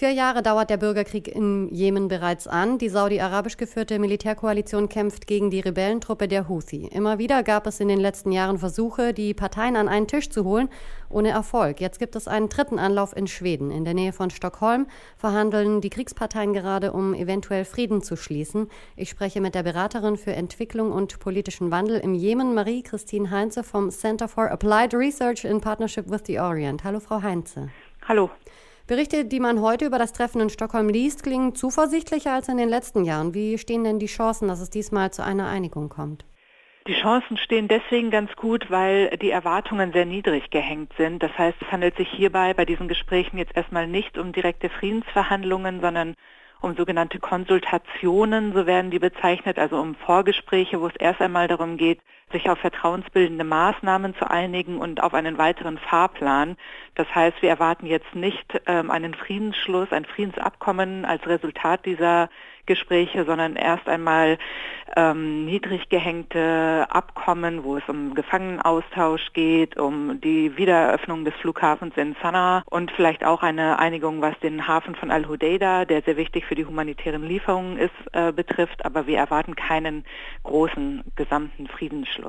Vier Jahre dauert der Bürgerkrieg im Jemen bereits an. Die saudi-arabisch geführte Militärkoalition kämpft gegen die Rebellentruppe der Houthi. Immer wieder gab es in den letzten Jahren Versuche, die Parteien an einen Tisch zu holen, ohne Erfolg. Jetzt gibt es einen dritten Anlauf in Schweden. In der Nähe von Stockholm verhandeln die Kriegsparteien gerade, um eventuell Frieden zu schließen. Ich spreche mit der Beraterin für Entwicklung und politischen Wandel im Jemen, Marie-Christine Heinze vom Center for Applied Research in Partnership with the Orient. Hallo, Frau Heinze. Hallo. Berichte, die man heute über das Treffen in Stockholm liest, klingen zuversichtlicher als in den letzten Jahren. Wie stehen denn die Chancen, dass es diesmal zu einer Einigung kommt? Die Chancen stehen deswegen ganz gut, weil die Erwartungen sehr niedrig gehängt sind. Das heißt, es handelt sich hierbei bei diesen Gesprächen jetzt erstmal nicht um direkte Friedensverhandlungen, sondern um sogenannte Konsultationen, so werden die bezeichnet, also um Vorgespräche, wo es erst einmal darum geht, sich auf vertrauensbildende Maßnahmen zu einigen und auf einen weiteren Fahrplan. Das heißt, wir erwarten jetzt nicht ähm, einen Friedensschluss, ein Friedensabkommen als Resultat dieser Gespräche, sondern erst einmal ähm, niedrig gehängte Abkommen, wo es um Gefangenenaustausch geht, um die Wiedereröffnung des Flughafens in Sanaa und vielleicht auch eine Einigung, was den Hafen von Al-Hudaida, der sehr wichtig für die humanitären Lieferungen ist, äh, betrifft. Aber wir erwarten keinen großen gesamten Friedensschluss.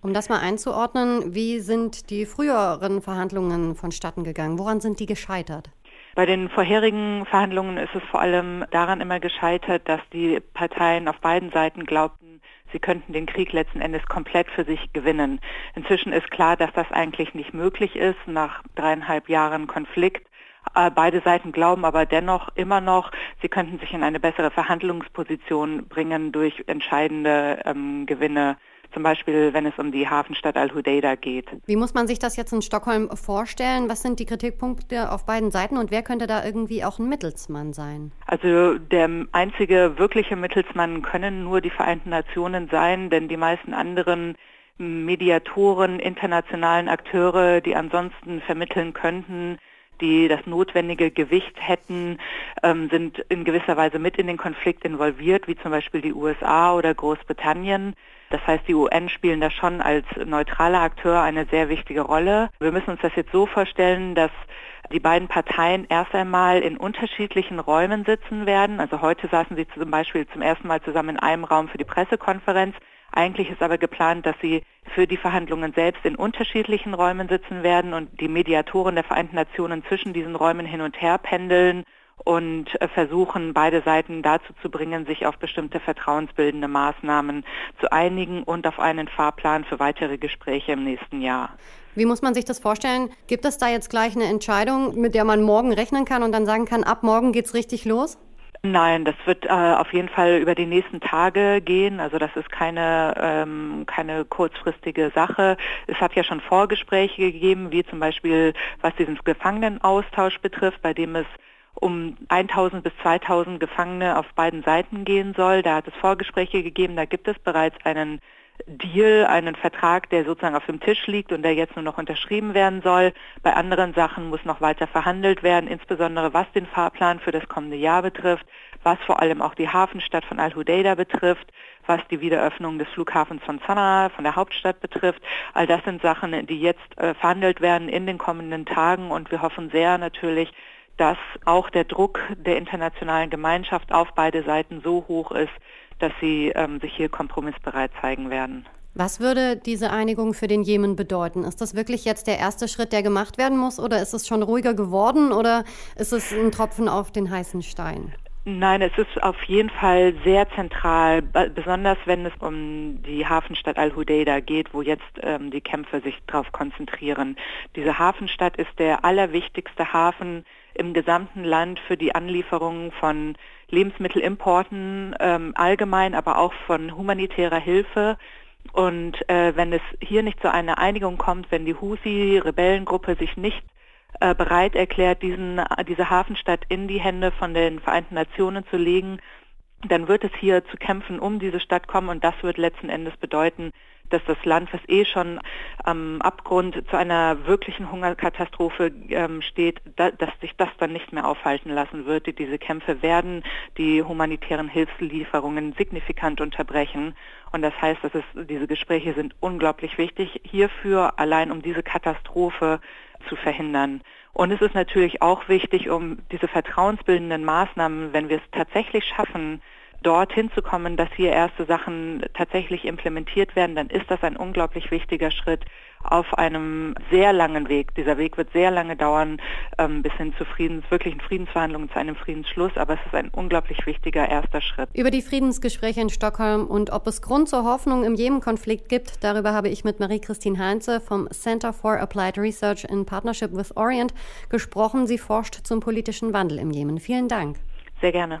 Um das mal einzuordnen, wie sind die früheren Verhandlungen vonstatten gegangen? Woran sind die gescheitert? Bei den vorherigen Verhandlungen ist es vor allem daran immer gescheitert, dass die Parteien auf beiden Seiten glaubten, sie könnten den Krieg letzten Endes komplett für sich gewinnen. Inzwischen ist klar, dass das eigentlich nicht möglich ist nach dreieinhalb Jahren Konflikt. Äh, beide Seiten glauben aber dennoch immer noch, sie könnten sich in eine bessere Verhandlungsposition bringen durch entscheidende ähm, Gewinne zum Beispiel wenn es um die Hafenstadt Al-Hudaida geht. Wie muss man sich das jetzt in Stockholm vorstellen? Was sind die Kritikpunkte auf beiden Seiten und wer könnte da irgendwie auch ein Mittelsmann sein? Also der einzige wirkliche Mittelsmann können nur die Vereinten Nationen sein, denn die meisten anderen Mediatoren, internationalen Akteure, die ansonsten vermitteln könnten, die das notwendige Gewicht hätten, ähm, sind in gewisser Weise mit in den Konflikt involviert, wie zum Beispiel die USA oder Großbritannien. Das heißt, die UN spielen da schon als neutraler Akteur eine sehr wichtige Rolle. Wir müssen uns das jetzt so vorstellen, dass die beiden Parteien erst einmal in unterschiedlichen Räumen sitzen werden. Also heute saßen sie zum Beispiel zum ersten Mal zusammen in einem Raum für die Pressekonferenz. Eigentlich ist aber geplant, dass sie für die Verhandlungen selbst in unterschiedlichen Räumen sitzen werden und die Mediatoren der Vereinten Nationen zwischen diesen Räumen hin und her pendeln und äh, versuchen, beide Seiten dazu zu bringen, sich auf bestimmte vertrauensbildende Maßnahmen zu einigen und auf einen Fahrplan für weitere Gespräche im nächsten Jahr. Wie muss man sich das vorstellen? Gibt es da jetzt gleich eine Entscheidung, mit der man morgen rechnen kann und dann sagen kann, ab morgen geht es richtig los? Nein, das wird äh, auf jeden Fall über die nächsten Tage gehen. Also das ist keine, ähm, keine kurzfristige Sache. Es hat ja schon Vorgespräche gegeben, wie zum Beispiel was diesen Gefangenenaustausch betrifft, bei dem es um 1000 bis 2000 Gefangene auf beiden Seiten gehen soll. Da hat es Vorgespräche gegeben, da gibt es bereits einen Deal, einen Vertrag, der sozusagen auf dem Tisch liegt und der jetzt nur noch unterschrieben werden soll. Bei anderen Sachen muss noch weiter verhandelt werden, insbesondere was den Fahrplan für das kommende Jahr betrifft, was vor allem auch die Hafenstadt von Al-Hudaida betrifft, was die Wiederöffnung des Flughafens von Sanaa, von der Hauptstadt betrifft. All das sind Sachen, die jetzt äh, verhandelt werden in den kommenden Tagen und wir hoffen sehr natürlich, dass auch der Druck der internationalen Gemeinschaft auf beide Seiten so hoch ist, dass sie ähm, sich hier kompromissbereit zeigen werden. Was würde diese Einigung für den Jemen bedeuten? Ist das wirklich jetzt der erste Schritt, der gemacht werden muss, oder ist es schon ruhiger geworden, oder ist es ein Tropfen auf den heißen Stein? Nein, es ist auf jeden Fall sehr zentral, besonders wenn es um die Hafenstadt Al-Hudaida geht, wo jetzt ähm, die Kämpfe sich darauf konzentrieren. Diese Hafenstadt ist der allerwichtigste Hafen im gesamten Land für die Anlieferung von Lebensmittelimporten ähm, allgemein, aber auch von humanitärer Hilfe. Und äh, wenn es hier nicht zu einer Einigung kommt, wenn die Husi-Rebellengruppe sich nicht äh, bereit erklärt, diesen, diese Hafenstadt in die Hände von den Vereinten Nationen zu legen, dann wird es hier zu Kämpfen um diese Stadt kommen und das wird letzten Endes bedeuten, dass das Land, was eh schon am Abgrund zu einer wirklichen Hungerkatastrophe ähm, steht, da, dass sich das dann nicht mehr aufhalten lassen wird. Diese Kämpfe werden die humanitären Hilfslieferungen signifikant unterbrechen. Und das heißt, dass es, diese Gespräche sind unglaublich wichtig hierfür, allein um diese Katastrophe zu verhindern. Und es ist natürlich auch wichtig, um diese vertrauensbildenden Maßnahmen, wenn wir es tatsächlich schaffen, dorthin zu kommen, dass hier erste Sachen tatsächlich implementiert werden, dann ist das ein unglaublich wichtiger Schritt auf einem sehr langen Weg. Dieser Weg wird sehr lange dauern, ähm, bis hin zu Friedens, wirklichen Friedensverhandlungen, zu einem Friedensschluss, aber es ist ein unglaublich wichtiger erster Schritt. Über die Friedensgespräche in Stockholm und ob es Grund zur Hoffnung im Jemen-Konflikt gibt, darüber habe ich mit Marie-Christine Heinze vom Center for Applied Research in Partnership with Orient gesprochen. Sie forscht zum politischen Wandel im Jemen. Vielen Dank. Sehr gerne.